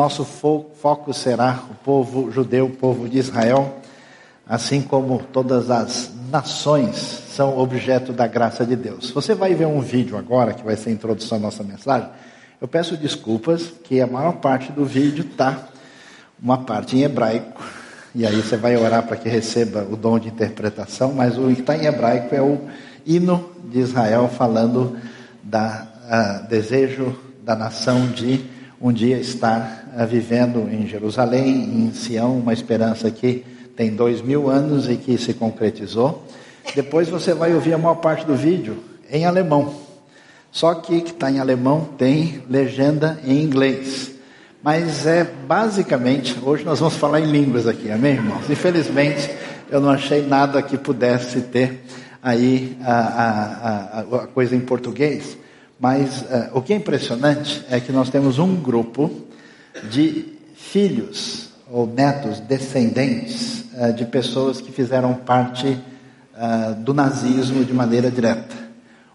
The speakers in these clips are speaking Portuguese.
nosso foco será o povo judeu, o povo de Israel, assim como todas as nações são objeto da graça de Deus. Você vai ver um vídeo agora, que vai ser a introdução à nossa mensagem. Eu peço desculpas, que a maior parte do vídeo está uma parte em hebraico, e aí você vai orar para que receba o dom de interpretação, mas o que está em hebraico é o hino de Israel falando da uh, desejo da nação de um dia estar uh, vivendo em Jerusalém, em Sião, uma esperança que tem dois mil anos e que se concretizou. Depois você vai ouvir a maior parte do vídeo em alemão. Só que que está em alemão tem legenda em inglês. Mas é basicamente, hoje nós vamos falar em línguas aqui, amém, irmãos? Infelizmente, eu não achei nada que pudesse ter aí a, a, a, a coisa em português. Mas uh, o que é impressionante é que nós temos um grupo de filhos ou netos, descendentes uh, de pessoas que fizeram parte uh, do nazismo de maneira direta.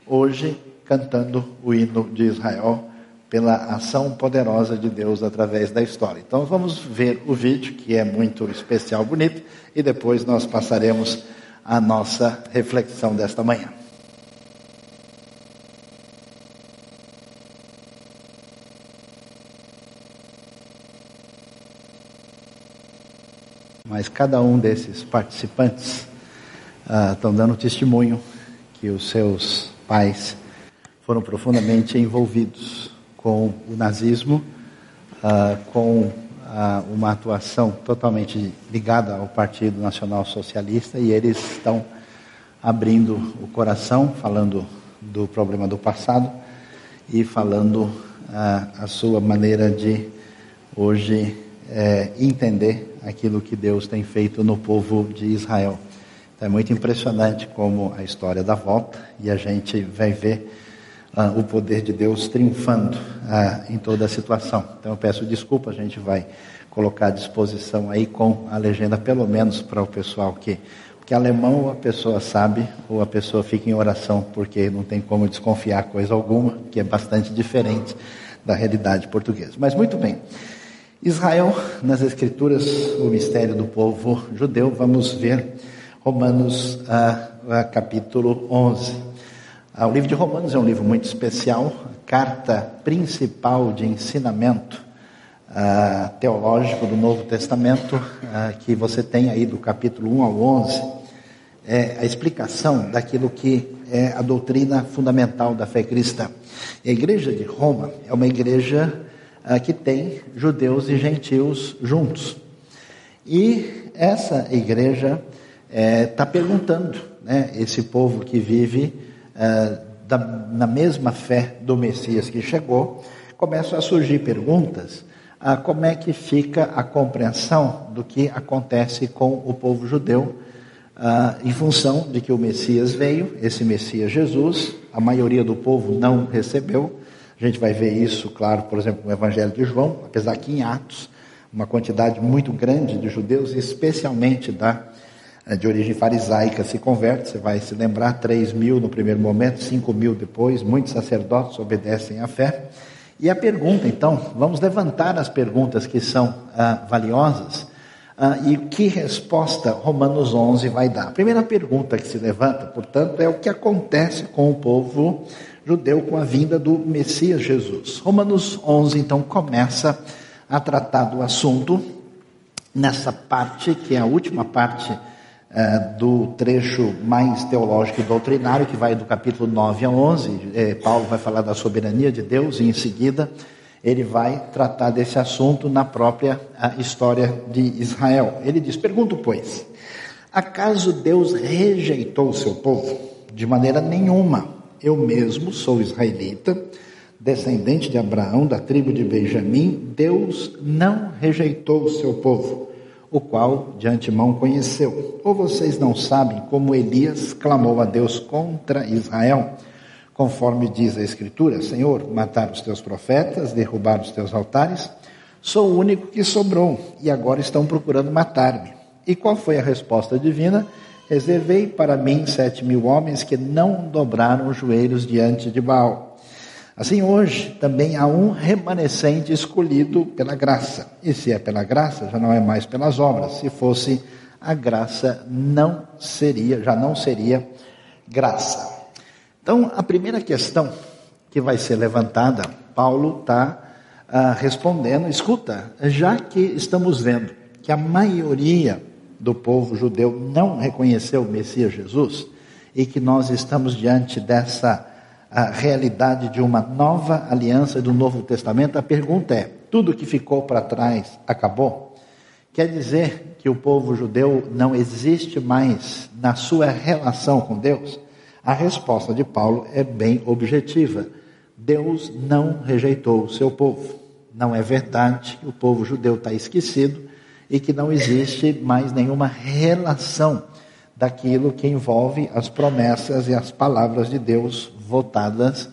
Hoje, cantando o hino de Israel pela ação poderosa de Deus através da história. Então vamos ver o vídeo, que é muito especial, bonito, e depois nós passaremos a nossa reflexão desta manhã. Mas cada um desses participantes uh, estão dando testemunho que os seus pais foram profundamente envolvidos com o nazismo, uh, com uh, uma atuação totalmente ligada ao Partido Nacional Socialista e eles estão abrindo o coração, falando do problema do passado e falando uh, a sua maneira de hoje é, entender aquilo que Deus tem feito no povo de Israel. Então, é muito impressionante como a história dá volta e a gente vai ver ah, o poder de Deus triunfando ah, em toda a situação. Então eu peço desculpa, a gente vai colocar à disposição aí com a legenda, pelo menos para o pessoal que. Porque alemão a pessoa sabe ou a pessoa fica em oração, porque não tem como desconfiar coisa alguma, que é bastante diferente da realidade portuguesa. Mas muito bem. Israel, nas Escrituras, o mistério do povo judeu, vamos ver Romanos ah, ah capítulo 11. Ah, o livro de Romanos é um livro muito especial, carta principal de ensinamento ah, teológico do Novo Testamento, que você tem aí do capítulo 1 ao 11, é a explicação daquilo que é a doutrina fundamental da fé cristã. A igreja de Roma é uma igreja que tem judeus e gentios juntos. E essa igreja está é, perguntando, né, esse povo que vive eh, da, na mesma fé do Messias que chegou, começam a surgir perguntas a como é que fica a compreensão do que acontece com o povo judeu uh, em função de que o Messias veio, esse Messias Jesus, a maioria do povo não recebeu. A gente vai ver isso, claro, por exemplo, no Evangelho de João, apesar que em Atos, uma quantidade muito grande de judeus, especialmente da é, de origem farisaica se converte, você vai se lembrar, 3 mil no primeiro momento, 5 mil depois, muitos sacerdotes obedecem à fé. E a pergunta, então, vamos levantar as perguntas que são ah, valiosas ah, e que resposta Romanos 11 vai dar. A primeira pergunta que se levanta, portanto, é o que acontece com o povo judeu com a vinda do Messias Jesus. Romanos 11, então, começa a tratar do assunto nessa parte, que é a última parte é, do trecho mais teológico e doutrinário, que vai do capítulo 9 a 11. É, Paulo vai falar da soberania de Deus e, em seguida, ele vai tratar desse assunto na própria história de Israel. Ele diz: Pergunto, pois, acaso Deus rejeitou o seu povo? De maneira nenhuma. Eu mesmo sou israelita, descendente de Abraão, da tribo de Benjamim. Deus não rejeitou o seu povo o qual de antemão conheceu. Ou vocês não sabem como Elias clamou a Deus contra Israel, conforme diz a Escritura: Senhor, mataram os teus profetas, derrubaram os teus altares, sou o único que sobrou, e agora estão procurando matar-me. E qual foi a resposta divina? Reservei para mim sete mil homens que não dobraram os joelhos diante de Baal. Assim, hoje também há um remanescente escolhido pela graça. E se é pela graça, já não é mais pelas obras. Se fosse a graça, não seria, já não seria graça. Então, a primeira questão que vai ser levantada, Paulo está ah, respondendo: escuta, já que estamos vendo que a maioria do povo judeu não reconheceu o Messias Jesus e que nós estamos diante dessa realidade de uma nova aliança do Novo Testamento, a pergunta é: tudo que ficou para trás acabou? Quer dizer que o povo judeu não existe mais na sua relação com Deus? A resposta de Paulo é bem objetiva. Deus não rejeitou o seu povo. Não é verdade que o povo judeu está esquecido e que não existe mais nenhuma relação daquilo que envolve as promessas e as palavras de Deus votadas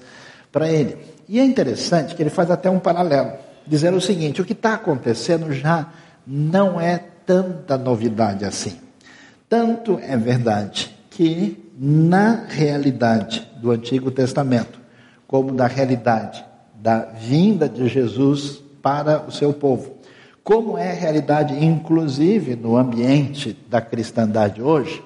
para ele. E é interessante que ele faz até um paralelo, dizendo o seguinte: o que está acontecendo já não é tanta novidade assim. Tanto é verdade que, na realidade do Antigo Testamento, como da realidade da vinda de Jesus para o seu povo, como é a realidade, inclusive, no ambiente da cristandade hoje,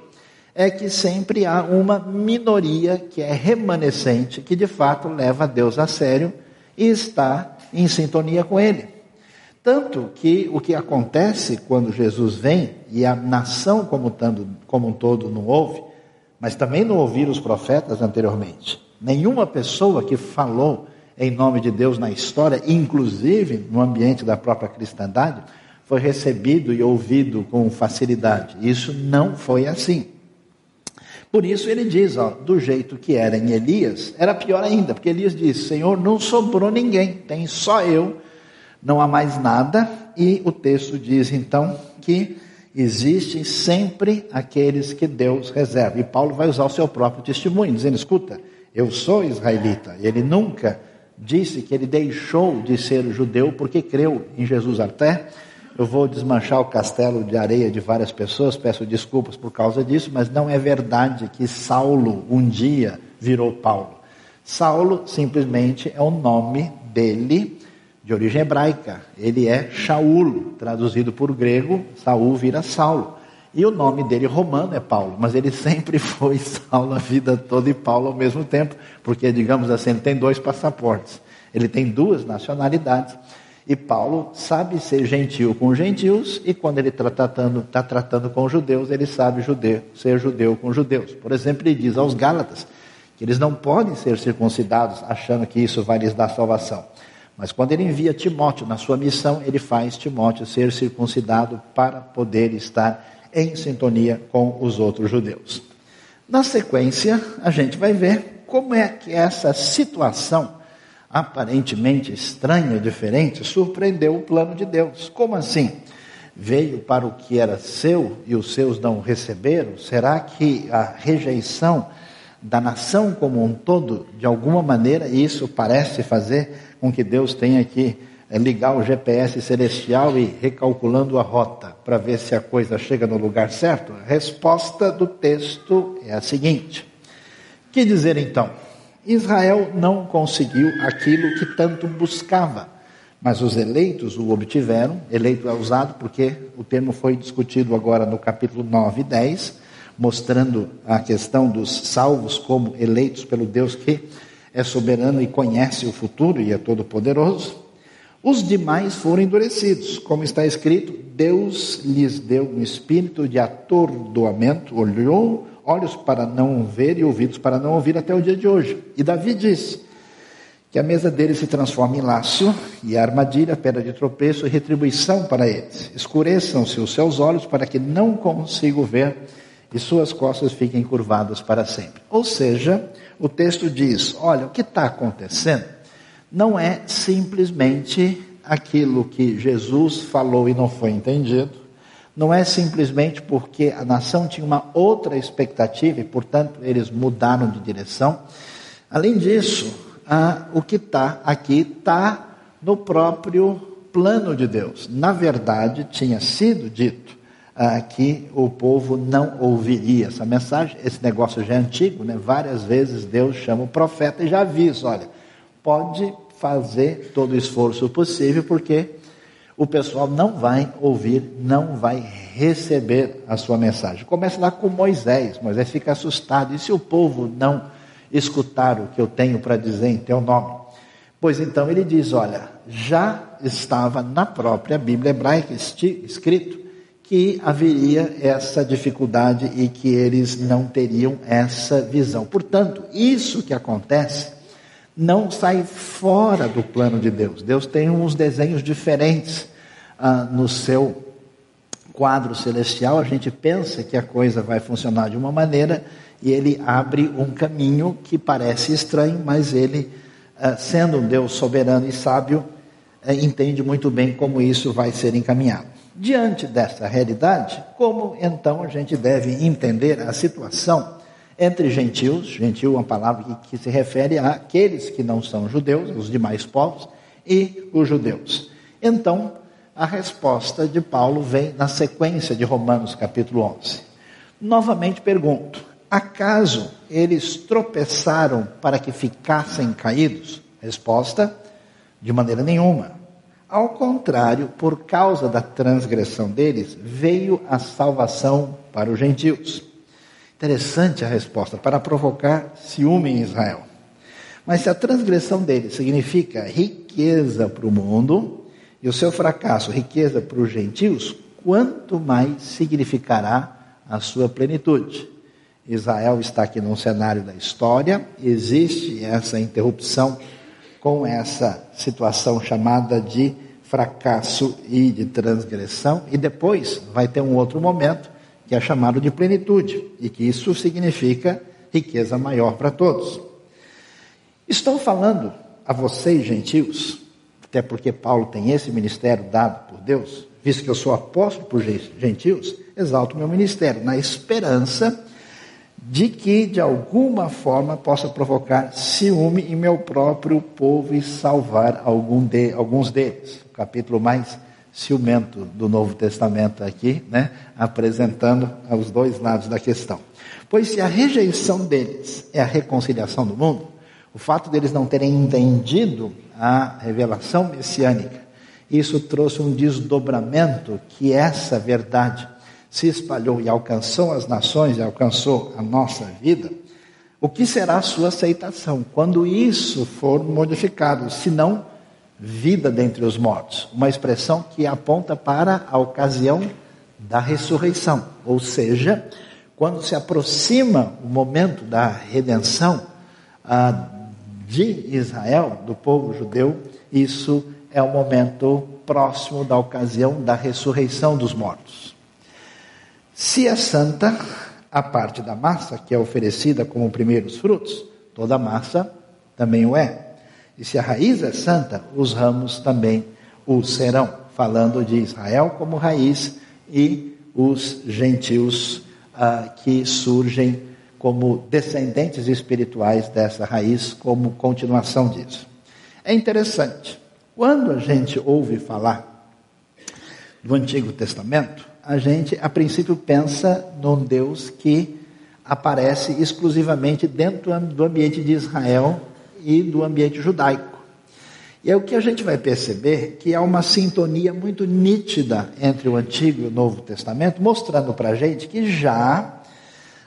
é que sempre há uma minoria que é remanescente, que de fato leva Deus a sério e está em sintonia com Ele. Tanto que o que acontece quando Jesus vem, e a nação como, tanto, como um todo não ouve, mas também não ouviram os profetas anteriormente. Nenhuma pessoa que falou em nome de Deus na história, inclusive no ambiente da própria cristandade, foi recebido e ouvido com facilidade. Isso não foi assim. Por isso ele diz, ó, do jeito que era em Elias, era pior ainda, porque Elias disse: Senhor, não sobrou ninguém, tem só eu, não há mais nada. E o texto diz então que existem sempre aqueles que Deus reserva. E Paulo vai usar o seu próprio testemunho, dizendo: escuta, eu sou israelita. E ele nunca disse que ele deixou de ser judeu porque creu em Jesus até eu vou desmanchar o castelo de areia de várias pessoas, peço desculpas por causa disso, mas não é verdade que Saulo um dia virou Paulo. Saulo simplesmente é o nome dele de origem hebraica. Ele é Shaul, traduzido por grego, Saul vira Saulo. E o nome dele romano é Paulo, mas ele sempre foi Saulo a vida toda e Paulo ao mesmo tempo, porque, digamos assim, ele tem dois passaportes. Ele tem duas nacionalidades. E Paulo sabe ser gentil com os gentios, e quando ele está tratando, tá tratando com judeus, ele sabe judeu, ser judeu com judeus. Por exemplo, ele diz aos Gálatas que eles não podem ser circuncidados achando que isso vai lhes dar salvação. Mas quando ele envia Timóteo na sua missão, ele faz Timóteo ser circuncidado para poder estar em sintonia com os outros judeus. Na sequência, a gente vai ver como é que essa situação aparentemente estranha, diferente, surpreendeu o plano de Deus. Como assim? Veio para o que era seu e os seus não receberam? Será que a rejeição da nação como um todo, de alguma maneira, isso parece fazer com que Deus tenha que ligar o GPS celestial e recalculando a rota para ver se a coisa chega no lugar certo? A resposta do texto é a seguinte: que dizer então? Israel não conseguiu aquilo que tanto buscava, mas os eleitos o obtiveram. Eleito é usado porque o termo foi discutido agora no capítulo 9 e 10, mostrando a questão dos salvos como eleitos pelo Deus que é soberano e conhece o futuro e é todo-poderoso. Os demais foram endurecidos, como está escrito: Deus lhes deu um espírito de atordoamento, olhou olhos para não ver e ouvidos para não ouvir até o dia de hoje. E Davi diz que a mesa deles se transforma em laço e a armadilha, pedra de tropeço e retribuição para eles. Escureçam-se os seus olhos para que não consigam ver e suas costas fiquem curvadas para sempre. Ou seja, o texto diz: olha, o que está acontecendo não é simplesmente aquilo que Jesus falou e não foi entendido, não é simplesmente porque a nação tinha uma outra expectativa e, portanto, eles mudaram de direção. Além disso, ah, o que está aqui está no próprio plano de Deus. Na verdade, tinha sido dito ah, que o povo não ouviria essa mensagem. Esse negócio já é antigo, né? várias vezes Deus chama o profeta e já avisa: olha, pode fazer todo o esforço possível, porque o pessoal não vai ouvir, não vai receber a sua mensagem. Começa lá com Moisés. Moisés fica assustado. E se o povo não escutar o que eu tenho para dizer em teu nome? Pois então ele diz: Olha, já estava na própria Bíblia hebraica escrito que haveria essa dificuldade e que eles não teriam essa visão. Portanto, isso que acontece não sai fora do plano de Deus. Deus tem uns desenhos diferentes ah, no seu quadro celestial. A gente pensa que a coisa vai funcionar de uma maneira e ele abre um caminho que parece estranho, mas ele, ah, sendo um Deus soberano e sábio, ah, entende muito bem como isso vai ser encaminhado. Diante dessa realidade, como então a gente deve entender a situação entre gentios, gentil é uma palavra que, que se refere àqueles que não são judeus, os demais povos, e os judeus. Então, a resposta de Paulo vem na sequência de Romanos capítulo 11. Novamente pergunto: acaso eles tropeçaram para que ficassem caídos? Resposta: de maneira nenhuma. Ao contrário, por causa da transgressão deles, veio a salvação para os gentios. Interessante a resposta, para provocar ciúme em Israel. Mas se a transgressão dele significa riqueza para o mundo, e o seu fracasso riqueza para os gentios, quanto mais significará a sua plenitude. Israel está aqui num cenário da história, existe essa interrupção com essa situação chamada de fracasso e de transgressão, e depois vai ter um outro momento que é chamado de plenitude, e que isso significa riqueza maior para todos. Estou falando a vocês, gentios, até porque Paulo tem esse ministério dado por Deus, visto que eu sou apóstolo por gentios, exalto meu ministério, na esperança de que, de alguma forma, possa provocar ciúme em meu próprio povo e salvar algum de, alguns deles. O capítulo mais ciumento do Novo Testamento aqui, né, apresentando os dois lados da questão. Pois se a rejeição deles é a reconciliação do mundo, o fato deles não terem entendido a revelação messiânica, isso trouxe um desdobramento que essa verdade se espalhou e alcançou as nações e alcançou a nossa vida. O que será a sua aceitação quando isso for modificado, se não vida dentre os mortos, uma expressão que aponta para a ocasião da ressurreição, ou seja, quando se aproxima o momento da redenção ah, de Israel, do povo judeu, isso é o momento próximo da ocasião da ressurreição dos mortos. Se é santa, a parte da massa, que é oferecida como primeiros frutos, toda massa também o é. E se a raiz é santa, os ramos também o serão, falando de Israel como raiz e os gentios ah, que surgem como descendentes espirituais dessa raiz, como continuação disso. É interessante, quando a gente ouve falar do Antigo Testamento, a gente a princípio pensa num Deus que aparece exclusivamente dentro do ambiente de Israel e do ambiente judaico. E é o que a gente vai perceber que há uma sintonia muito nítida entre o Antigo e o Novo Testamento, mostrando para a gente que já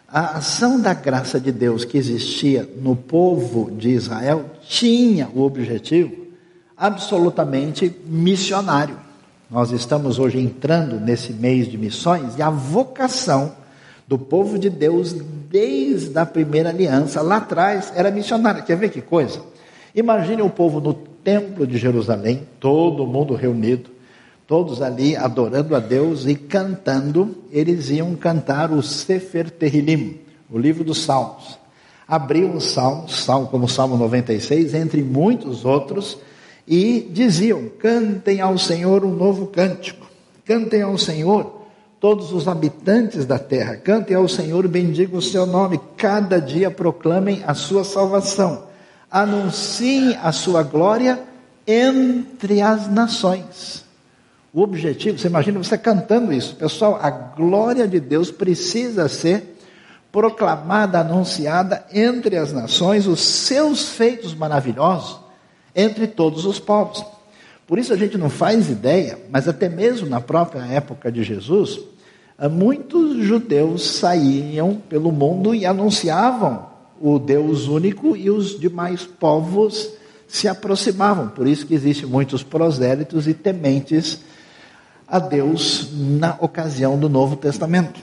a ação da graça de Deus que existia no povo de Israel tinha o objetivo absolutamente missionário. Nós estamos hoje entrando nesse mês de missões e a vocação do povo de Deus desde a primeira aliança, lá atrás, era missionária. Quer ver que coisa? Imagine o povo no templo de Jerusalém, todo mundo reunido, todos ali adorando a Deus e cantando, eles iam cantar o Sefer Terrilim, o livro dos Salmos. Abriam um salmo, salmo como o Salmo 96, entre muitos outros, e diziam: Cantem ao Senhor um novo cântico, cantem ao Senhor todos os habitantes da terra, cantem ao Senhor, bendigam o seu nome, cada dia proclamem a sua salvação, anunciem a sua glória entre as nações. O objetivo, você imagina você cantando isso, pessoal, a glória de Deus precisa ser proclamada, anunciada entre as nações, os seus feitos maravilhosos entre todos os povos. Por isso a gente não faz ideia, mas até mesmo na própria época de Jesus, ah, muitos judeus saíam pelo mundo e anunciavam o Deus único e os demais povos se aproximavam. Por isso que existem muitos prosélitos e tementes a Deus na ocasião do Novo Testamento.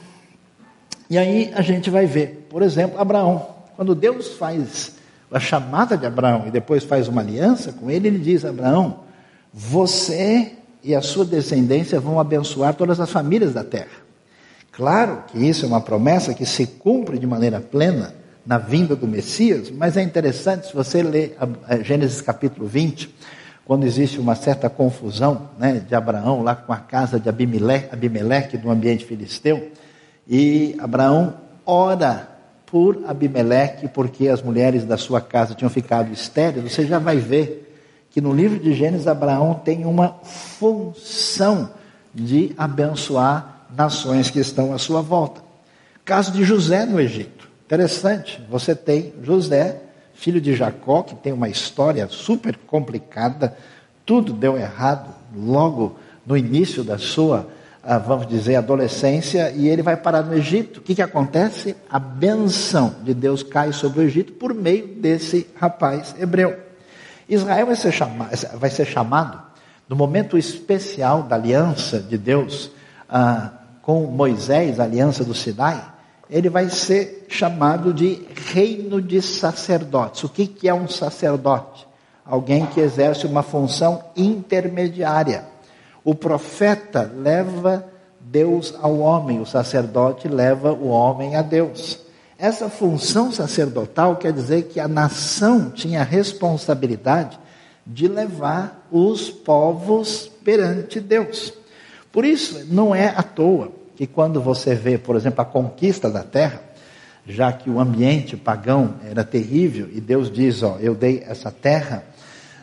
E aí a gente vai ver, por exemplo, Abraão. Quando Deus faz a chamada de Abraão e depois faz uma aliança com ele, ele diz: Abraão, você e a sua descendência vão abençoar todas as famílias da terra. Claro que isso é uma promessa que se cumpre de maneira plena na vinda do Messias, mas é interessante se você ler Gênesis capítulo 20, quando existe uma certa confusão né, de Abraão lá com a casa de Abimeleque, Abimeleque no ambiente filisteu, e Abraão ora por Abimeleque porque as mulheres da sua casa tinham ficado estéreis, você já vai ver que no livro de Gênesis Abraão tem uma função de abençoar nações que estão à sua volta. Caso de José no Egito. Interessante, você tem José, filho de Jacó, que tem uma história super complicada, tudo deu errado logo no início da sua, ah, vamos dizer, adolescência, e ele vai parar no Egito. O que, que acontece? A benção de Deus cai sobre o Egito por meio desse rapaz hebreu. Israel vai ser, chamado, vai ser chamado no momento especial da aliança de Deus ah, com Moisés, a aliança do Sinai, ele vai ser chamado de reino de sacerdotes. O que, que é um sacerdote? Alguém que exerce uma função intermediária. O profeta leva Deus ao homem, o sacerdote leva o homem a Deus. Essa função sacerdotal quer dizer que a nação tinha a responsabilidade de levar os povos perante Deus. Por isso, não é à toa que quando você vê, por exemplo, a conquista da terra, já que o ambiente pagão era terrível e Deus diz, ó, eu dei essa terra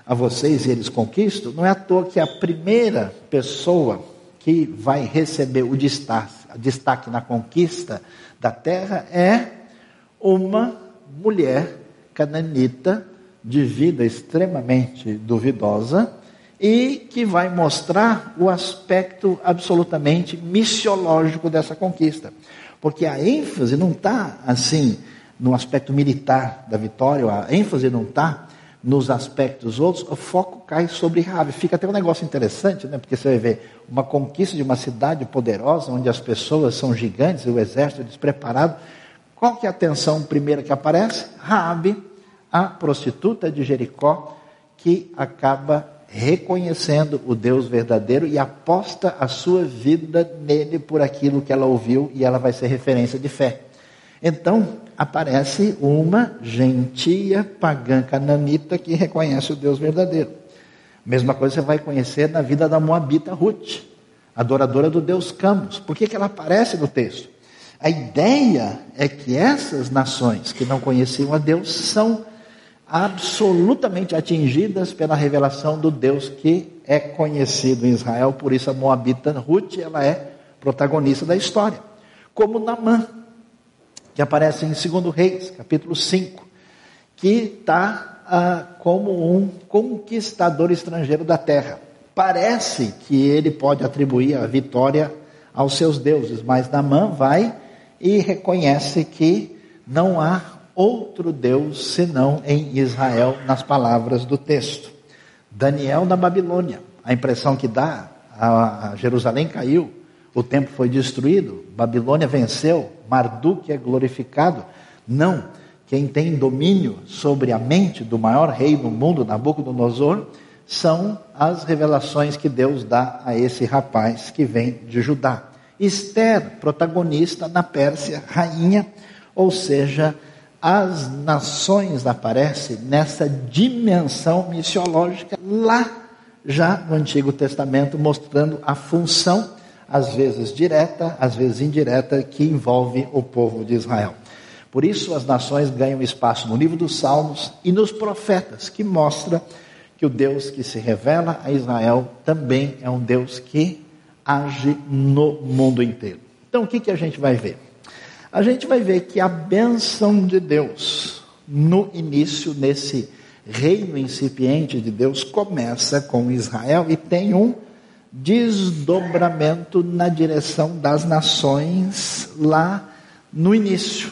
a vocês e eles conquistam, não é à toa que a primeira pessoa que vai receber o destaque, destaque na conquista da terra é uma mulher cananita de vida extremamente duvidosa e que vai mostrar o aspecto absolutamente missiológico dessa conquista. Porque a ênfase não está assim no aspecto militar da vitória, a ênfase não está nos aspectos outros, o foco cai sobre Rabi. Fica até um negócio interessante, né? porque você vai ver uma conquista de uma cidade poderosa, onde as pessoas são gigantes, o exército despreparado. Qual que é a atenção primeira que aparece? Rabi, a prostituta de Jericó, que acaba reconhecendo o Deus verdadeiro e aposta a sua vida nele por aquilo que ela ouviu e ela vai ser referência de fé. Então, aparece uma gentia pagã cananita que reconhece o Deus verdadeiro. Mesma coisa você vai conhecer na vida da Moabita Ruth, adoradora do Deus Camus. Por que, que ela aparece no texto? A ideia é que essas nações que não conheciam a Deus são absolutamente atingidas pela revelação do Deus que é conhecido em Israel, por isso a Moabita Ruth, ela é protagonista da história. Como Namã, que aparece em 2 Reis, capítulo 5, que está ah, como um conquistador estrangeiro da terra. Parece que ele pode atribuir a vitória aos seus deuses, mas Namã vai e reconhece que não há outro Deus senão em Israel, nas palavras do texto. Daniel na Babilônia, a impressão que dá, a, Jerusalém caiu, o templo foi destruído, Babilônia venceu, Marduk é glorificado. Não, quem tem domínio sobre a mente do maior rei do mundo, Nabucodonosor, são as revelações que Deus dá a esse rapaz que vem de Judá. Esther, protagonista na Pérsia, rainha, ou seja, as nações aparecem nessa dimensão missiológica lá já no Antigo Testamento, mostrando a função, às vezes direta, às vezes indireta, que envolve o povo de Israel. Por isso as nações ganham espaço no livro dos Salmos e nos profetas, que mostra que o Deus que se revela a Israel também é um Deus que age no mundo inteiro. Então o que, que a gente vai ver? a gente vai ver que a bênção de Deus no início, nesse reino incipiente de Deus começa com Israel e tem um desdobramento na direção das nações lá no início,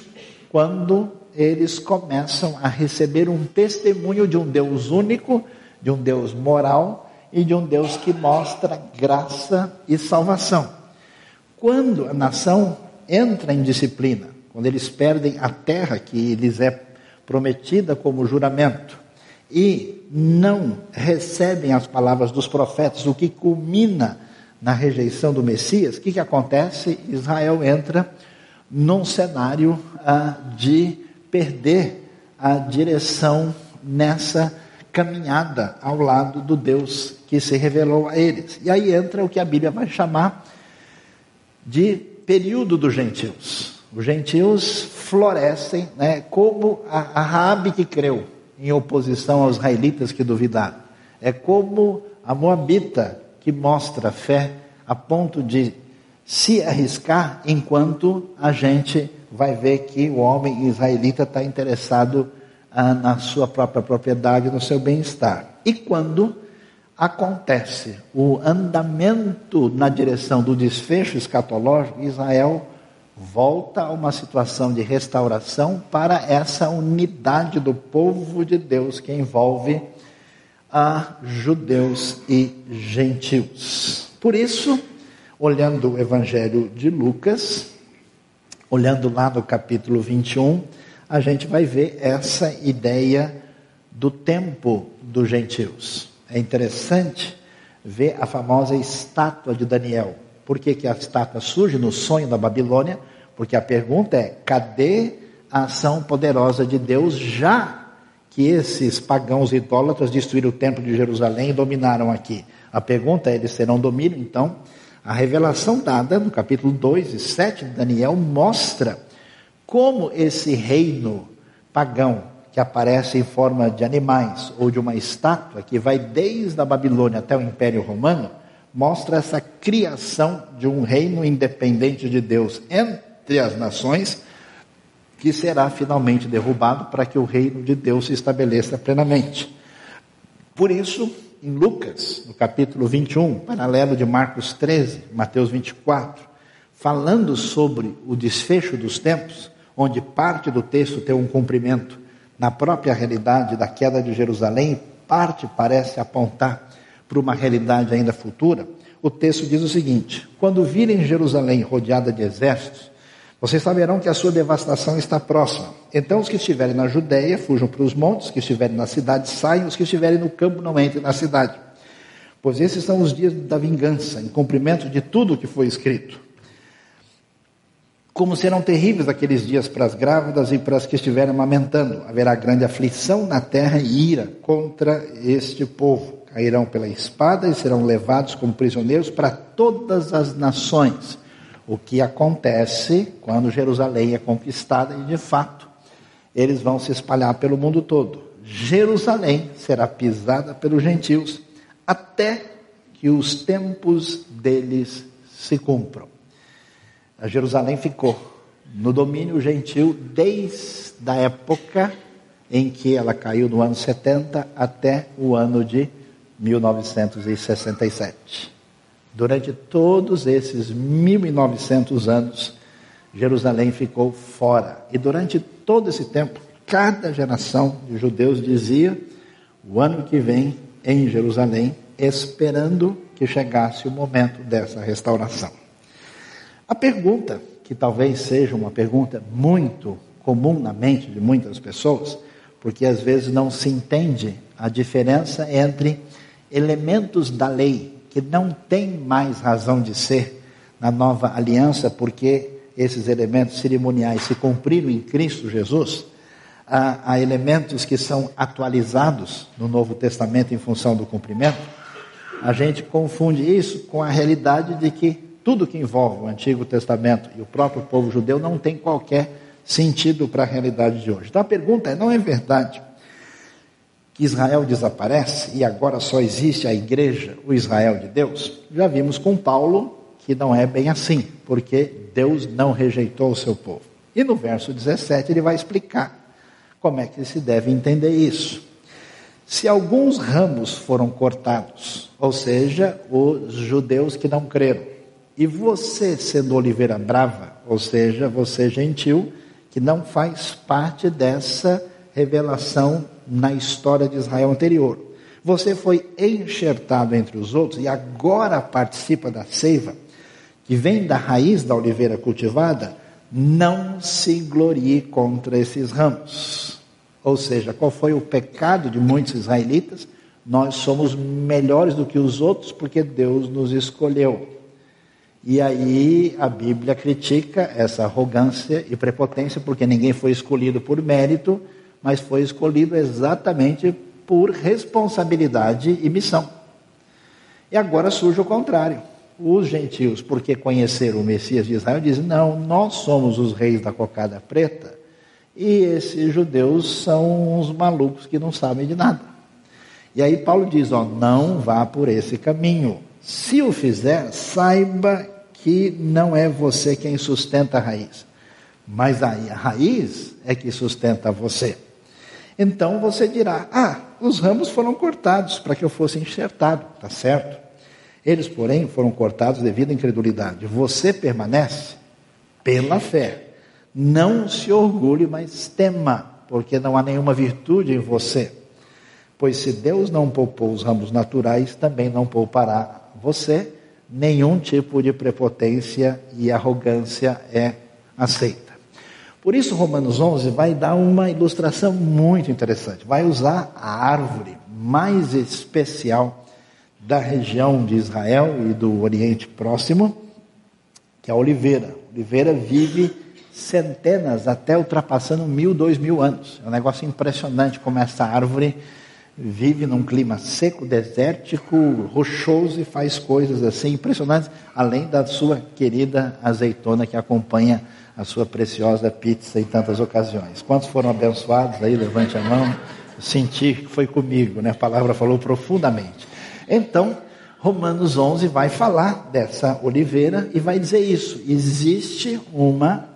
quando eles começam a receber um testemunho de um Deus único, de um Deus moral e de um Deus que mostra graça e salvação. Quando a nação entra em disciplina, quando eles perdem a terra que lhes é prometida como juramento, e não recebem as palavras dos profetas, o que culmina na rejeição do Messias, o que, que acontece? Israel entra num cenário ah, de perder a direção nessa caminhada ao lado do Deus que se revelou a eles. E aí entra o que a Bíblia vai chamar de período dos gentios. Os gentios florescem, né, como a, a Raabe que creu em oposição aos israelitas que duvidaram. É como a moabita que mostra fé a ponto de se arriscar enquanto a gente vai ver que o homem israelita está interessado ah, na sua própria propriedade, no seu bem-estar. E quando acontece o andamento na direção do desfecho escatológico, Israel volta a uma situação de restauração para essa unidade do povo de Deus que envolve a judeus e gentios. Por isso, olhando o Evangelho de Lucas, olhando lá no capítulo 21, a gente vai ver essa ideia do tempo dos gentios. É interessante ver a famosa estátua de Daniel. Por que, que a estátua surge no sonho da Babilônia? Porque a pergunta é: cadê a ação poderosa de Deus já que esses pagãos idólatras destruíram o templo de Jerusalém e dominaram aqui? A pergunta é: eles serão domínio? Então, a revelação dada no capítulo 2 e 7 de Daniel mostra como esse reino pagão que aparece em forma de animais ou de uma estátua que vai desde a Babilônia até o Império Romano, mostra essa criação de um reino independente de Deus entre as nações, que será finalmente derrubado para que o reino de Deus se estabeleça plenamente. Por isso, em Lucas, no capítulo 21, paralelo de Marcos 13, Mateus 24, falando sobre o desfecho dos tempos, onde parte do texto tem um cumprimento na própria realidade da queda de Jerusalém, parte parece apontar para uma realidade ainda futura, o texto diz o seguinte: Quando virem Jerusalém rodeada de exércitos, vocês saberão que a sua devastação está próxima. Então, os que estiverem na Judéia, fujam para os montes, os que estiverem na cidade, saiam, os que estiverem no campo, não entrem na cidade. Pois esses são os dias da vingança, em cumprimento de tudo o que foi escrito. Como serão terríveis aqueles dias para as grávidas e para as que estiverem amamentando. Haverá grande aflição na terra e ira contra este povo. Cairão pela espada e serão levados como prisioneiros para todas as nações o que acontece quando Jerusalém é conquistada e de fato eles vão se espalhar pelo mundo todo. Jerusalém será pisada pelos gentios até que os tempos deles se cumpram. A Jerusalém ficou no domínio gentil desde a época em que ela caiu no ano 70 até o ano de 1967. Durante todos esses 1900 anos, Jerusalém ficou fora. E durante todo esse tempo, cada geração de judeus dizia: o ano que vem em Jerusalém, esperando que chegasse o momento dessa restauração. A pergunta, que talvez seja uma pergunta muito comum na mente de muitas pessoas, porque às vezes não se entende a diferença entre elementos da lei que não tem mais razão de ser na nova aliança, porque esses elementos cerimoniais se cumpriram em Cristo Jesus, há, há elementos que são atualizados no Novo Testamento em função do cumprimento, a gente confunde isso com a realidade de que tudo que envolve o Antigo Testamento e o próprio povo judeu não tem qualquer sentido para a realidade de hoje. Então a pergunta é: não é verdade que Israel desaparece e agora só existe a igreja, o Israel de Deus, já vimos com Paulo que não é bem assim, porque Deus não rejeitou o seu povo. E no verso 17 ele vai explicar como é que se deve entender isso. Se alguns ramos foram cortados, ou seja, os judeus que não creram, e você sendo oliveira brava, ou seja, você gentil, que não faz parte dessa revelação na história de Israel anterior. Você foi enxertado entre os outros e agora participa da seiva, que vem da raiz da oliveira cultivada. Não se glorie contra esses ramos. Ou seja, qual foi o pecado de muitos israelitas? Nós somos melhores do que os outros porque Deus nos escolheu. E aí a Bíblia critica essa arrogância e prepotência, porque ninguém foi escolhido por mérito, mas foi escolhido exatamente por responsabilidade e missão. E agora surge o contrário. Os gentios, porque conheceram o Messias de Israel, dizem: não, nós somos os reis da cocada preta, e esses judeus são uns malucos que não sabem de nada. E aí Paulo diz: ó, não vá por esse caminho. Se o fizer, saiba que não é você quem sustenta a raiz, mas a raiz é que sustenta você. Então você dirá: Ah, os ramos foram cortados para que eu fosse enxertado, tá certo? Eles, porém, foram cortados devido à incredulidade. Você permanece pela fé. Não se orgulhe, mas tema, porque não há nenhuma virtude em você. Pois se Deus não poupou os ramos naturais, também não poupará você nenhum tipo de prepotência e arrogância é aceita. Por isso, Romanos 11 vai dar uma ilustração muito interessante. Vai usar a árvore mais especial da região de Israel e do Oriente Próximo, que é a oliveira. A oliveira vive centenas, até ultrapassando mil, dois mil anos. É um negócio impressionante como essa árvore vive num clima seco, desértico, rochoso e faz coisas assim impressionantes, além da sua querida azeitona que acompanha a sua preciosa pizza em tantas ocasiões. Quantos foram abençoados aí? Levante a mão. Senti que foi comigo, né? A palavra falou profundamente. Então, Romanos 11 vai falar dessa oliveira e vai dizer isso. Existe uma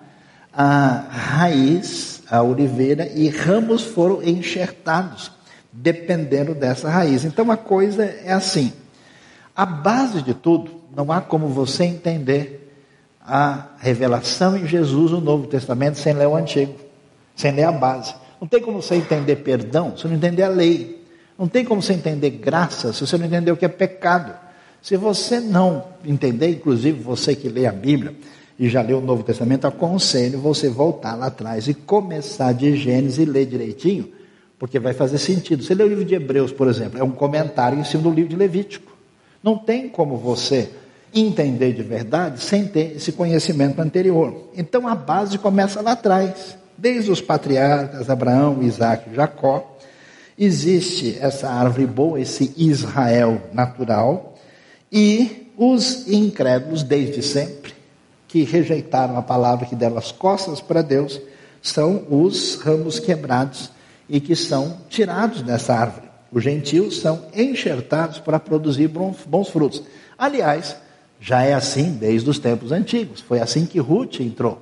a raiz, a oliveira, e ramos foram enxertados dependendo dessa raiz. Então a coisa é assim: a base de tudo, não há como você entender a revelação em Jesus no Novo Testamento sem ler o Antigo, sem ler a base. Não tem como você entender perdão se não entender a lei. Não tem como você entender graça se você não entender o que é pecado. Se você não entender, inclusive você que lê a Bíblia e já leu o Novo Testamento, aconselho você voltar lá atrás e começar de Gênesis e ler direitinho, porque vai fazer sentido. Você lê o livro de Hebreus, por exemplo, é um comentário em cima do livro de Levítico. Não tem como você entender de verdade sem ter esse conhecimento anterior. Então a base começa lá atrás, desde os patriarcas Abraão, Isaac e Jacó. Existe essa árvore boa, esse Israel natural, e os incrédulos desde sempre, que rejeitaram a palavra, que deram as costas para Deus, são os ramos quebrados e que são tirados dessa árvore. Os gentios são enxertados para produzir bons frutos. Aliás, já é assim desde os tempos antigos. Foi assim que Ruth entrou.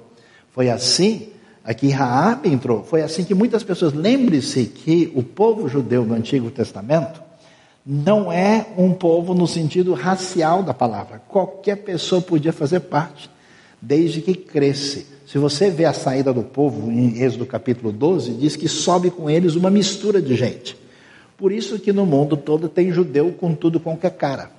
Foi assim que Raab entrou. Foi assim que muitas pessoas. Lembre-se que o povo judeu no Antigo Testamento não é um povo no sentido racial da palavra. Qualquer pessoa podia fazer parte, desde que cresce. Se você vê a saída do povo em Êxodo capítulo 12, diz que sobe com eles uma mistura de gente. Por isso que no mundo todo tem judeu com tudo qualquer cara.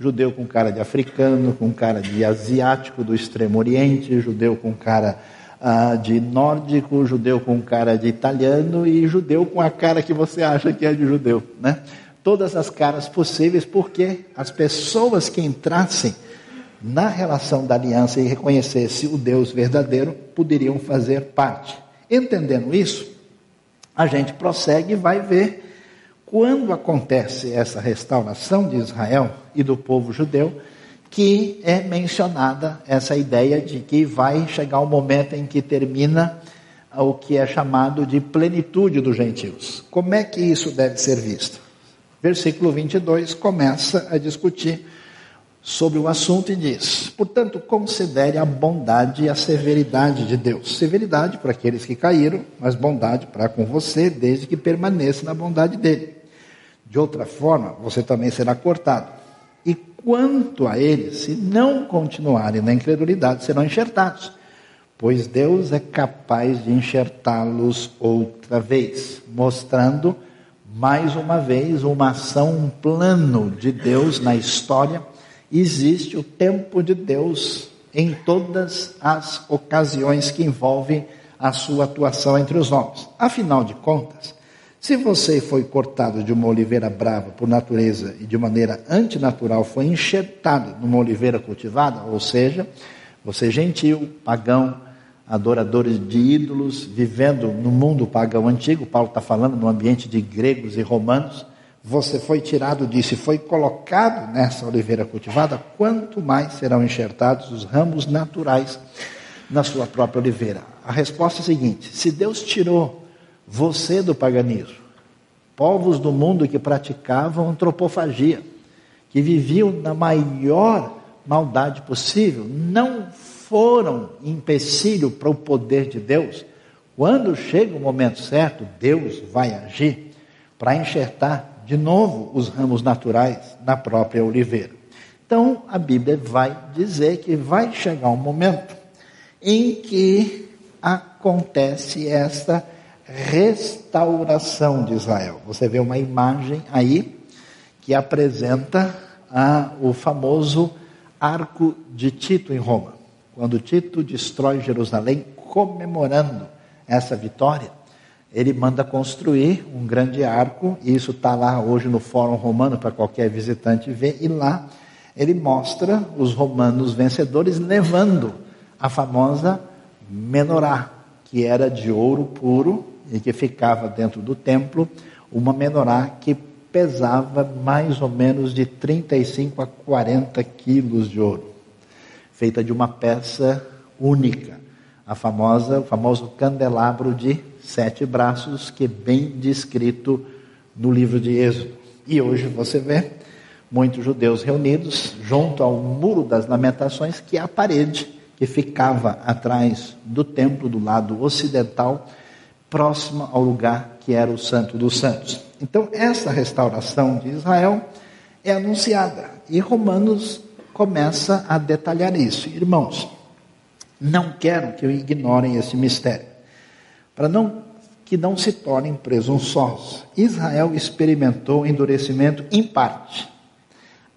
Judeu com cara de africano, com cara de asiático do extremo oriente, judeu com cara ah, de nórdico, judeu com cara de italiano e judeu com a cara que você acha que é de judeu, né? Todas as caras possíveis, porque as pessoas que entrassem na relação da aliança e reconhecesse o Deus verdadeiro, poderiam fazer parte. Entendendo isso, a gente prossegue e vai ver quando acontece essa restauração de Israel e do povo judeu, que é mencionada essa ideia de que vai chegar o momento em que termina o que é chamado de plenitude dos gentios. Como é que isso deve ser visto? Versículo 22 começa a discutir sobre o assunto e diz: portanto, considere a bondade e a severidade de Deus. Severidade para aqueles que caíram, mas bondade para com você, desde que permaneça na bondade dele. De outra forma, você também será cortado. E quanto a eles, se não continuarem na incredulidade, serão enxertados, pois Deus é capaz de enxertá-los outra vez, mostrando mais uma vez uma ação, um plano de Deus na história. Existe o tempo de Deus em todas as ocasiões que envolvem a sua atuação entre os homens. Afinal de contas, se você foi cortado de uma oliveira brava por natureza e de maneira antinatural foi enxertado numa oliveira cultivada, ou seja, você gentil, pagão, adoradores de ídolos, vivendo no mundo pagão antigo, Paulo está falando no ambiente de gregos e romanos, você foi tirado disso e foi colocado nessa oliveira cultivada, quanto mais serão enxertados os ramos naturais na sua própria oliveira? A resposta é a seguinte: se Deus tirou você do paganismo, povos do mundo que praticavam antropofagia, que viviam na maior maldade possível, não foram empecilho para o poder de Deus, quando chega o momento certo, Deus vai agir para enxertar de novo os ramos naturais na própria oliveira. Então, a Bíblia vai dizer que vai chegar um momento em que acontece esta restauração de Israel. Você vê uma imagem aí que apresenta ah, o famoso arco de Tito em Roma. Quando Tito destrói Jerusalém, comemorando essa vitória, ele manda construir um grande arco, e isso está lá hoje no Fórum Romano para qualquer visitante ver, e lá ele mostra os romanos vencedores levando a famosa menorá, que era de ouro puro e que ficava dentro do templo, uma menorá que pesava mais ou menos de 35 a 40 quilos de ouro feita de uma peça única, a famosa, o famoso candelabro de sete braços, que é bem descrito no livro de Êxodo. E hoje você vê muitos judeus reunidos junto ao Muro das Lamentações, que é a parede que ficava atrás do templo do lado ocidental, próxima ao lugar que era o Santo dos Santos. Então, essa restauração de Israel é anunciada. E Romanos começa a detalhar isso. Irmãos, não quero que ignorem esse mistério, para não que não se tornem presunçosos. Israel experimentou endurecimento em parte,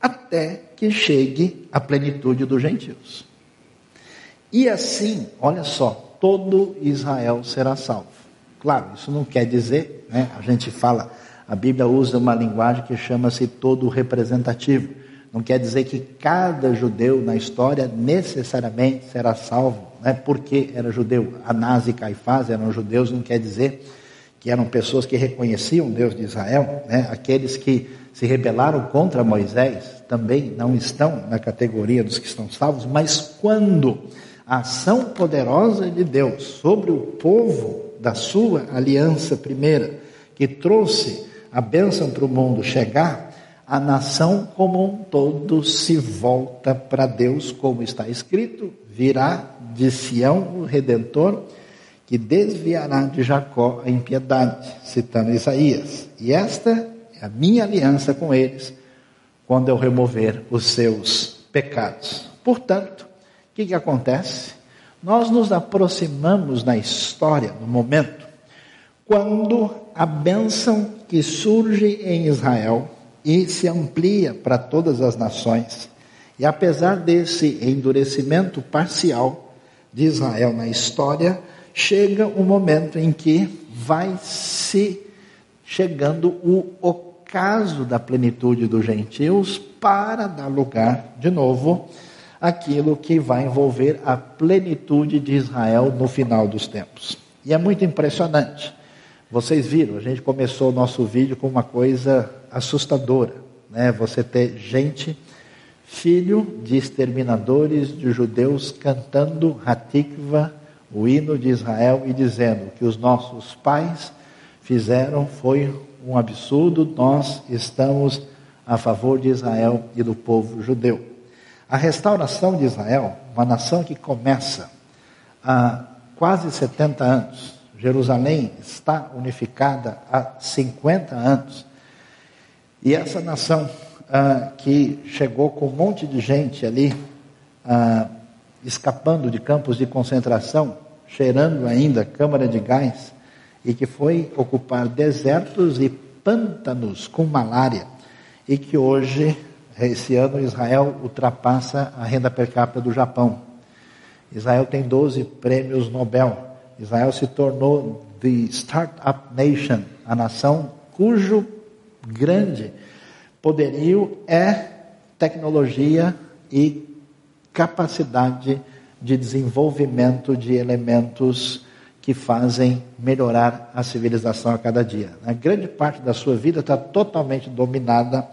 até que chegue a plenitude dos gentios. E assim, olha só, todo Israel será salvo. Claro, isso não quer dizer, né? A gente fala, a Bíblia usa uma linguagem que chama-se todo representativo. Não quer dizer que cada judeu na história necessariamente será salvo, né? porque era judeu. Anás e Caifás eram judeus, não quer dizer que eram pessoas que reconheciam Deus de Israel. Né? Aqueles que se rebelaram contra Moisés também não estão na categoria dos que estão salvos, mas quando a ação poderosa de Deus sobre o povo da sua aliança primeira, que trouxe a bênção para o mundo chegar, a nação como um todo se volta para Deus, como está escrito: virá de Sião o redentor, que desviará de Jacó a impiedade, citando Isaías. E esta é a minha aliança com eles, quando eu remover os seus pecados. Portanto, o que, que acontece? Nós nos aproximamos na história, no momento, quando a bênção que surge em Israel e se amplia para todas as nações. E apesar desse endurecimento parcial de Israel na história, chega um momento em que vai se chegando o ocaso da plenitude dos gentios para dar lugar, de novo, aquilo que vai envolver a plenitude de Israel no final dos tempos. E é muito impressionante. Vocês viram, a gente começou o nosso vídeo com uma coisa assustadora, né? Você ter gente, filho de exterminadores de judeus, cantando Hatikva, o hino de Israel, e dizendo que os nossos pais fizeram foi um absurdo, nós estamos a favor de Israel e do povo judeu. A restauração de Israel, uma nação que começa há quase 70 anos, Jerusalém está unificada há 50 anos, E essa nação ah, que chegou com um monte de gente ali, ah, escapando de campos de concentração, cheirando ainda câmara de gás, e que foi ocupar desertos e pântanos com malária, e que hoje, esse ano, Israel ultrapassa a renda per capita do Japão. Israel tem 12 prêmios Nobel. Israel se tornou the Startup Nation, a nação cujo grande poderio é tecnologia e capacidade de desenvolvimento de elementos que fazem melhorar a civilização a cada dia. A grande parte da sua vida está totalmente dominada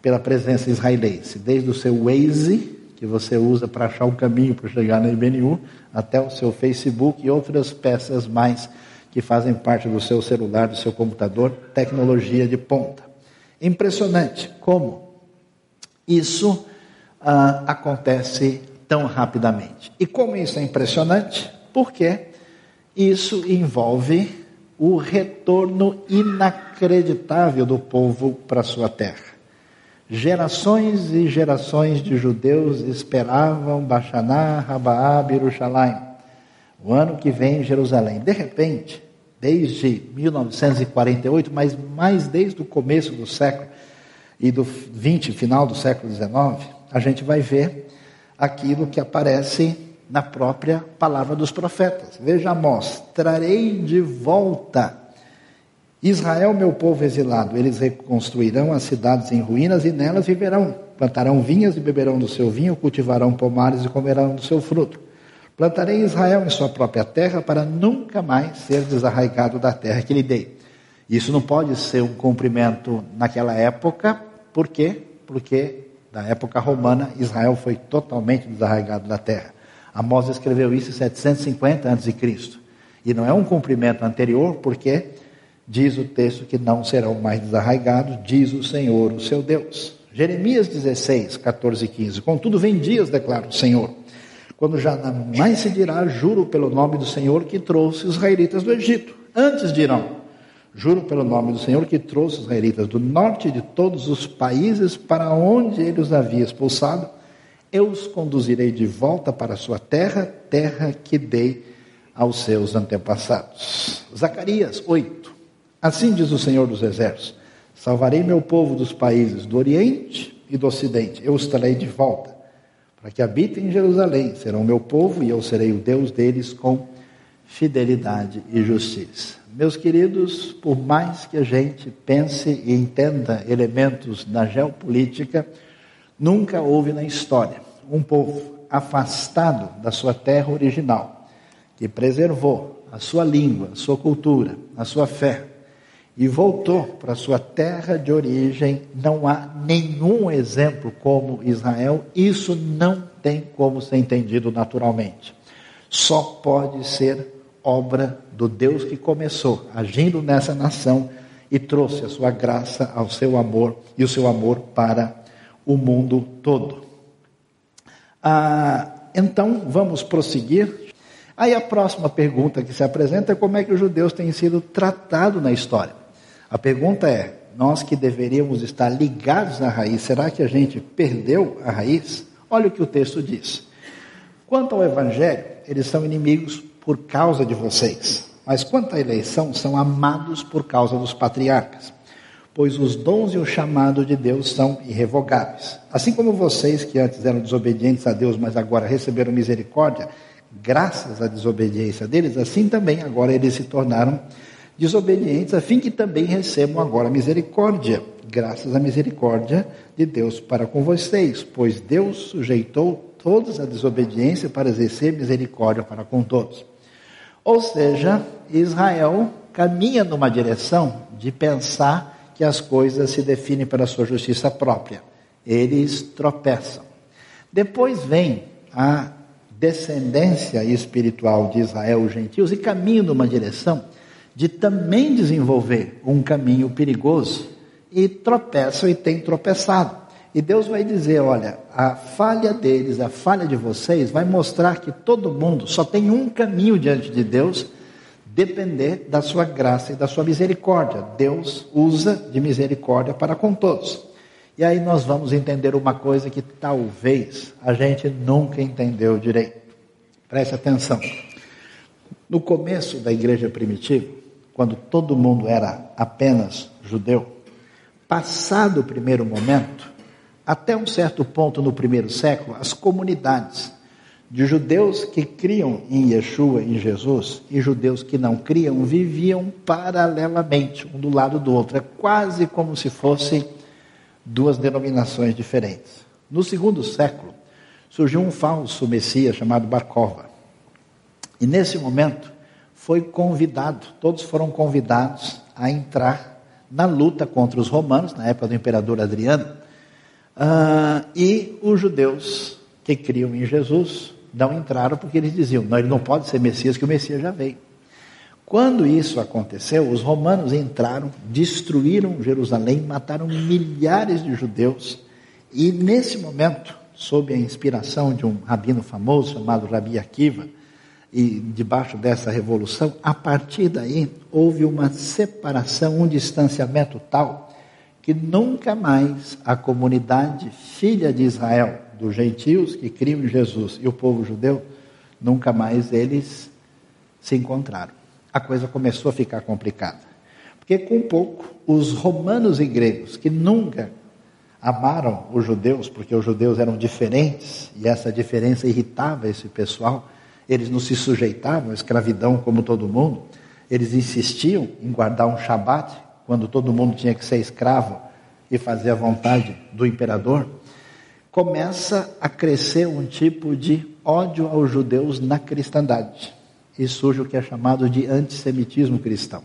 pela presença israelense, desde o seu Waze, que você usa para achar o caminho para chegar na IBNU, até o seu Facebook e outras peças mais que fazem parte do seu celular, do seu computador, tecnologia de ponta. Impressionante como isso ah, acontece tão rapidamente. E como isso é impressionante? Porque isso envolve o retorno inacreditável do povo para sua terra. Gerações e gerações de judeus esperavam Bachaná, Rabaab, Yerushalayim, o ano que vem em Jerusalém. De repente, desde 1948, mas mais desde o começo do século e do 20, final do século 19, a gente vai ver aquilo que aparece na própria palavra dos profetas. Veja Amós: trarei de volta Israel, meu povo exilado. Eles reconstruirão as cidades em ruínas e nelas viverão. Plantarão vinhas e beberão do seu vinho, cultivarão pomares e comerão do seu fruto. Plantarei Israel em sua própria terra para nunca mais ser desarraigado da terra que lhe dei. Isso não pode ser um cumprimento naquela época, por quê? Porque na época romana Israel foi totalmente desarraigado da terra. Amós escreveu isso em 750 a.C. E não é um cumprimento anterior, porque diz o texto que não serão mais desarraigados, diz o Senhor, o seu Deus. Jeremias 16, 14 e 15. Contudo, vem dias, declara o Senhor quando já mais se dirá, juro pelo nome do Senhor que trouxe os israelitas do Egito. Antes dirão, juro pelo nome do Senhor que trouxe os israelitas do norte de todos os países para onde ele os havia expulsado, eu os conduzirei de volta para a sua terra, terra que dei aos seus antepassados. Zacarias 8. Assim diz o Senhor dos Exércitos: Salvarei meu povo dos países do Oriente e do Ocidente, eu os trarei de volta para que habitem em Jerusalém, serão meu povo e eu serei o Deus deles com fidelidade e justiça. Meus queridos, por mais que a gente pense e entenda elementos da geopolítica, nunca houve na história um povo afastado da sua terra original, que preservou a sua língua, a sua cultura, a sua fé, e voltou para sua terra de origem, não há nenhum exemplo como Israel, isso não tem como ser entendido naturalmente. Só pode ser obra do Deus que começou agindo nessa nação e trouxe a sua graça ao seu amor e o seu amor para o mundo todo. Ah, então, vamos prosseguir. Aí a próxima pergunta que se apresenta é como é que os judeus têm sido tratados na história. A pergunta é: nós que deveríamos estar ligados na raiz, será que a gente perdeu a raiz? Olha o que o texto diz. Quanto ao evangelho, eles são inimigos por causa de vocês, mas quanto à eleição, são amados por causa dos patriarcas. Pois os dons e o chamado de Deus são irrevogáveis. Assim como vocês que antes eram desobedientes a Deus, mas agora receberam misericórdia, graças à desobediência deles, assim também agora eles se tornaram desobedientes, a fim que também recebam agora misericórdia, graças à misericórdia de Deus para com vocês, pois Deus sujeitou todos a desobediência para exercer misericórdia para com todos. Ou seja, Israel caminha numa direção de pensar que as coisas se definem pela sua justiça própria. Eles tropeçam. Depois vem a descendência espiritual de Israel, os gentios, e caminham numa direção de também desenvolver um caminho perigoso e tropeçam e têm tropeçado. E Deus vai dizer: olha, a falha deles, a falha de vocês, vai mostrar que todo mundo só tem um caminho diante de Deus, depender da sua graça e da sua misericórdia. Deus usa de misericórdia para com todos. E aí nós vamos entender uma coisa que talvez a gente nunca entendeu direito. Preste atenção. No começo da igreja primitiva, quando todo mundo era apenas judeu, passado o primeiro momento, até um certo ponto no primeiro século, as comunidades de judeus que criam em Yeshua, em Jesus, e judeus que não criam, viviam paralelamente, um do lado do outro. É quase como se fossem duas denominações diferentes. No segundo século, surgiu um falso Messias chamado Barcova. E nesse momento, foi convidado, todos foram convidados a entrar na luta contra os romanos, na época do imperador Adriano, uh, e os judeus que criam em Jesus não entraram porque eles diziam: não, ele não pode ser Messias, que o Messias já veio. Quando isso aconteceu, os romanos entraram, destruíram Jerusalém, mataram milhares de judeus, e nesse momento, sob a inspiração de um rabino famoso chamado Rabi Akiva, e debaixo dessa revolução, a partir daí houve uma separação, um distanciamento tal que nunca mais a comunidade filha de Israel dos gentios que criam em Jesus e o povo judeu, nunca mais eles se encontraram. A coisa começou a ficar complicada. Porque com pouco, os romanos e gregos, que nunca amaram os judeus, porque os judeus eram diferentes, e essa diferença irritava esse pessoal, eles não se sujeitavam à escravidão como todo mundo, eles insistiam em guardar um shabat, quando todo mundo tinha que ser escravo e fazer a vontade do imperador começa a crescer um tipo de ódio aos judeus na cristandade. E surge o que é chamado de antissemitismo cristão.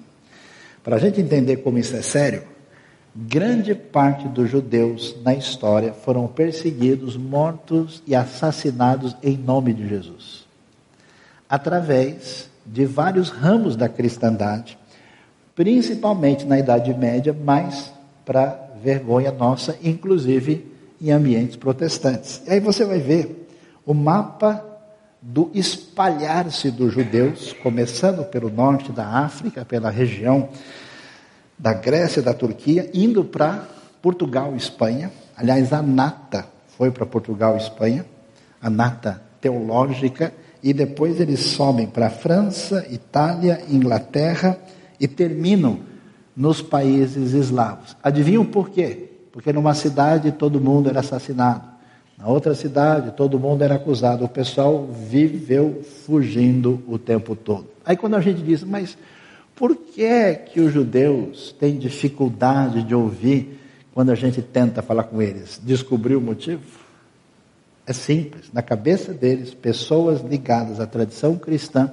Para a gente entender como isso é sério, grande parte dos judeus na história foram perseguidos, mortos e assassinados em nome de Jesus. Através de vários ramos da cristandade, principalmente na Idade Média, mas para vergonha nossa, inclusive em ambientes protestantes. E aí você vai ver o mapa do espalhar-se dos judeus, começando pelo norte da África, pela região da Grécia, da Turquia, indo para Portugal e Espanha. Aliás, a nata foi para Portugal e Espanha, a nata teológica, e depois eles sobem para França, Itália, Inglaterra e terminam nos países eslavos. Adivinham por quê? porque numa cidade todo mundo era assassinado, na outra cidade todo mundo era acusado, o pessoal viveu fugindo o tempo todo. Aí quando a gente diz, mas por que que os judeus têm dificuldade de ouvir quando a gente tenta falar com eles? Descobrir o motivo? É simples, na cabeça deles, pessoas ligadas à tradição cristã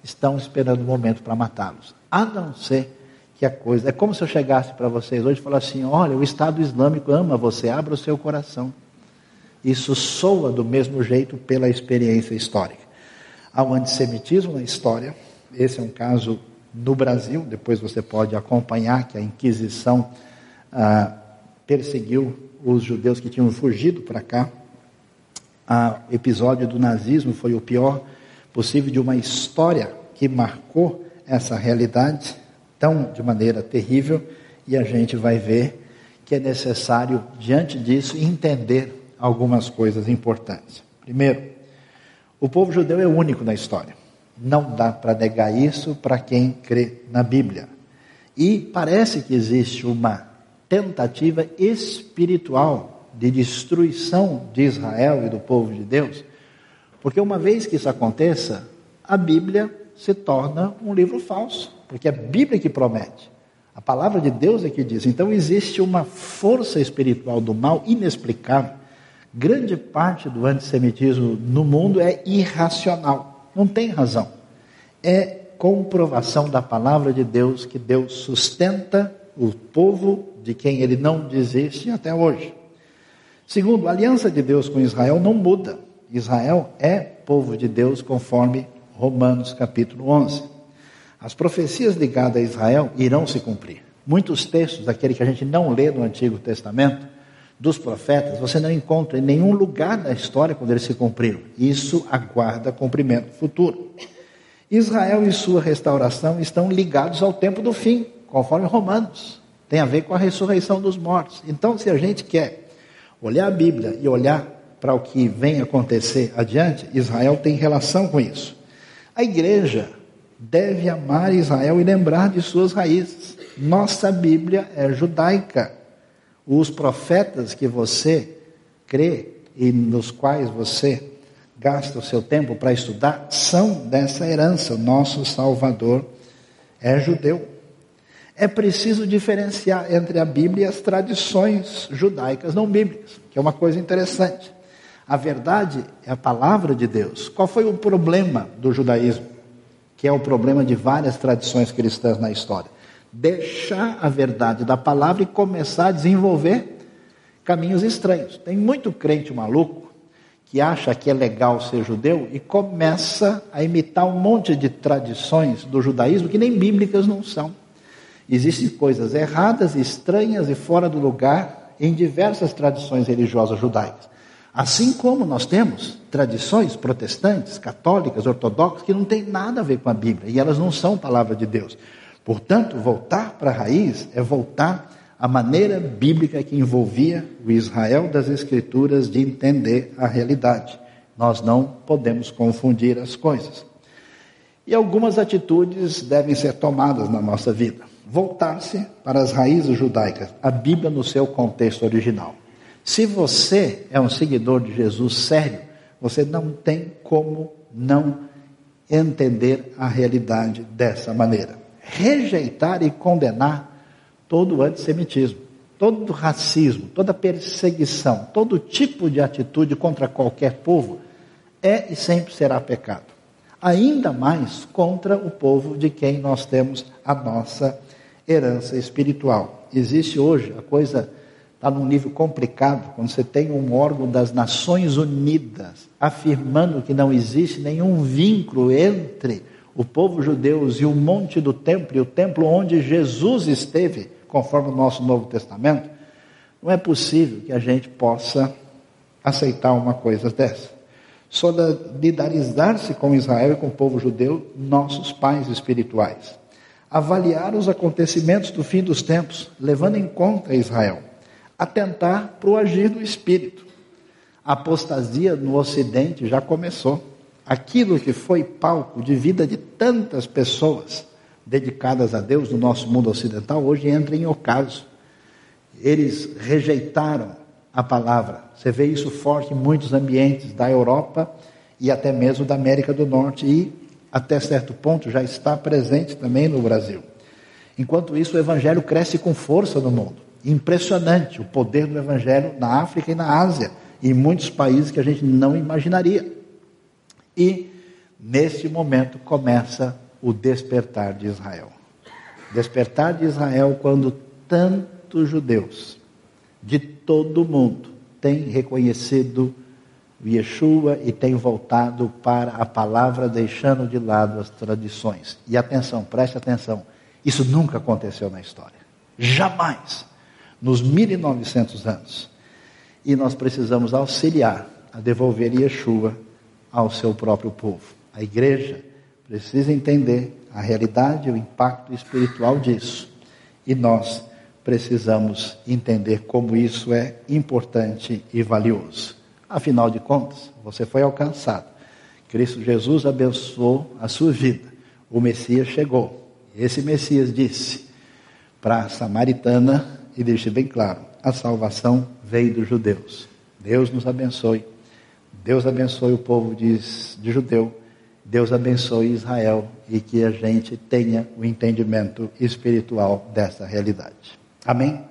estão esperando o momento para matá-los, a não ser que a coisa. É como se eu chegasse para vocês hoje e falasse assim: olha, o Estado Islâmico ama você, abra o seu coração. Isso soa do mesmo jeito pela experiência histórica. Há um antissemitismo na história, esse é um caso no Brasil, depois você pode acompanhar que a Inquisição ah, perseguiu os judeus que tinham fugido para cá. O episódio do nazismo foi o pior possível de uma história que marcou essa realidade tão de maneira terrível, e a gente vai ver que é necessário, diante disso, entender algumas coisas importantes. Primeiro, o povo judeu é único na história. Não dá para negar isso para quem crê na Bíblia. E parece que existe uma tentativa espiritual de destruição de Israel e do povo de Deus, porque uma vez que isso aconteça, a Bíblia se torna um livro falso porque é a Bíblia que promete. A palavra de Deus é que diz. Então existe uma força espiritual do mal inexplicável. Grande parte do antissemitismo no mundo é irracional, não tem razão. É comprovação da palavra de Deus que Deus sustenta o povo de quem ele não desiste até hoje. Segundo, a aliança de Deus com Israel não muda. Israel é povo de Deus conforme Romanos capítulo 11. As profecias ligadas a Israel irão se cumprir. Muitos textos, daquele que a gente não lê no Antigo Testamento, dos profetas, você não encontra em nenhum lugar da história quando eles se cumpriram. Isso aguarda cumprimento futuro. Israel e sua restauração estão ligados ao tempo do fim, conforme Romanos. Tem a ver com a ressurreição dos mortos. Então, se a gente quer olhar a Bíblia e olhar para o que vem acontecer adiante, Israel tem relação com isso. A igreja deve amar Israel e lembrar de suas raízes. Nossa Bíblia é judaica. Os profetas que você crê e nos quais você gasta o seu tempo para estudar são dessa herança. O nosso Salvador é judeu. É preciso diferenciar entre a Bíblia e as tradições judaicas não bíblicas, que é uma coisa interessante. A verdade é a palavra de Deus. Qual foi o problema do judaísmo? Que é o problema de várias tradições cristãs na história. Deixar a verdade da palavra e começar a desenvolver caminhos estranhos. Tem muito crente maluco que acha que é legal ser judeu e começa a imitar um monte de tradições do judaísmo que nem bíblicas não são. Existem coisas erradas, estranhas e fora do lugar em diversas tradições religiosas judaicas. Assim como nós temos tradições protestantes, católicas, ortodoxas, que não têm nada a ver com a Bíblia, e elas não são palavra de Deus. Portanto, voltar para a raiz é voltar à maneira bíblica que envolvia o Israel das Escrituras de entender a realidade. Nós não podemos confundir as coisas. E algumas atitudes devem ser tomadas na nossa vida. Voltar-se para as raízes judaicas, a Bíblia no seu contexto original. Se você é um seguidor de Jesus sério, você não tem como não entender a realidade dessa maneira. Rejeitar e condenar todo o antissemitismo, todo o racismo, toda perseguição, todo tipo de atitude contra qualquer povo é e sempre será pecado. Ainda mais contra o povo de quem nós temos a nossa herança espiritual. Existe hoje a coisa está num nível complicado, quando você tem um órgão das Nações Unidas afirmando que não existe nenhum vínculo entre o povo judeu e o monte do templo, e o templo onde Jesus esteve, conforme o nosso Novo Testamento, não é possível que a gente possa aceitar uma coisa dessa. Solidarizar-se com Israel e com o povo judeu, nossos pais espirituais. Avaliar os acontecimentos do fim dos tempos, levando em conta Israel atentar para o agir do Espírito. A apostasia no Ocidente já começou. Aquilo que foi palco de vida de tantas pessoas dedicadas a Deus no nosso mundo ocidental, hoje entra em ocaso. Eles rejeitaram a palavra. Você vê isso forte em muitos ambientes da Europa e até mesmo da América do Norte e, até certo ponto, já está presente também no Brasil. Enquanto isso, o Evangelho cresce com força no mundo. Impressionante o poder do Evangelho na África e na Ásia, e em muitos países que a gente não imaginaria. E, neste momento, começa o despertar de Israel. Despertar de Israel quando tantos judeus de todo o mundo têm reconhecido Yeshua e têm voltado para a palavra, deixando de lado as tradições. E atenção, preste atenção, isso nunca aconteceu na história. Jamais nos 1900 anos. E nós precisamos auxiliar a devolver Yeshua ao seu próprio povo. A igreja precisa entender a realidade e o impacto espiritual disso. E nós precisamos entender como isso é importante e valioso. Afinal de contas, você foi alcançado. Cristo Jesus abençoou a sua vida. O Messias chegou. Esse Messias disse para a samaritana e deixe bem claro: a salvação veio dos judeus. Deus nos abençoe. Deus abençoe o povo de, de judeu. Deus abençoe Israel e que a gente tenha o entendimento espiritual dessa realidade. Amém?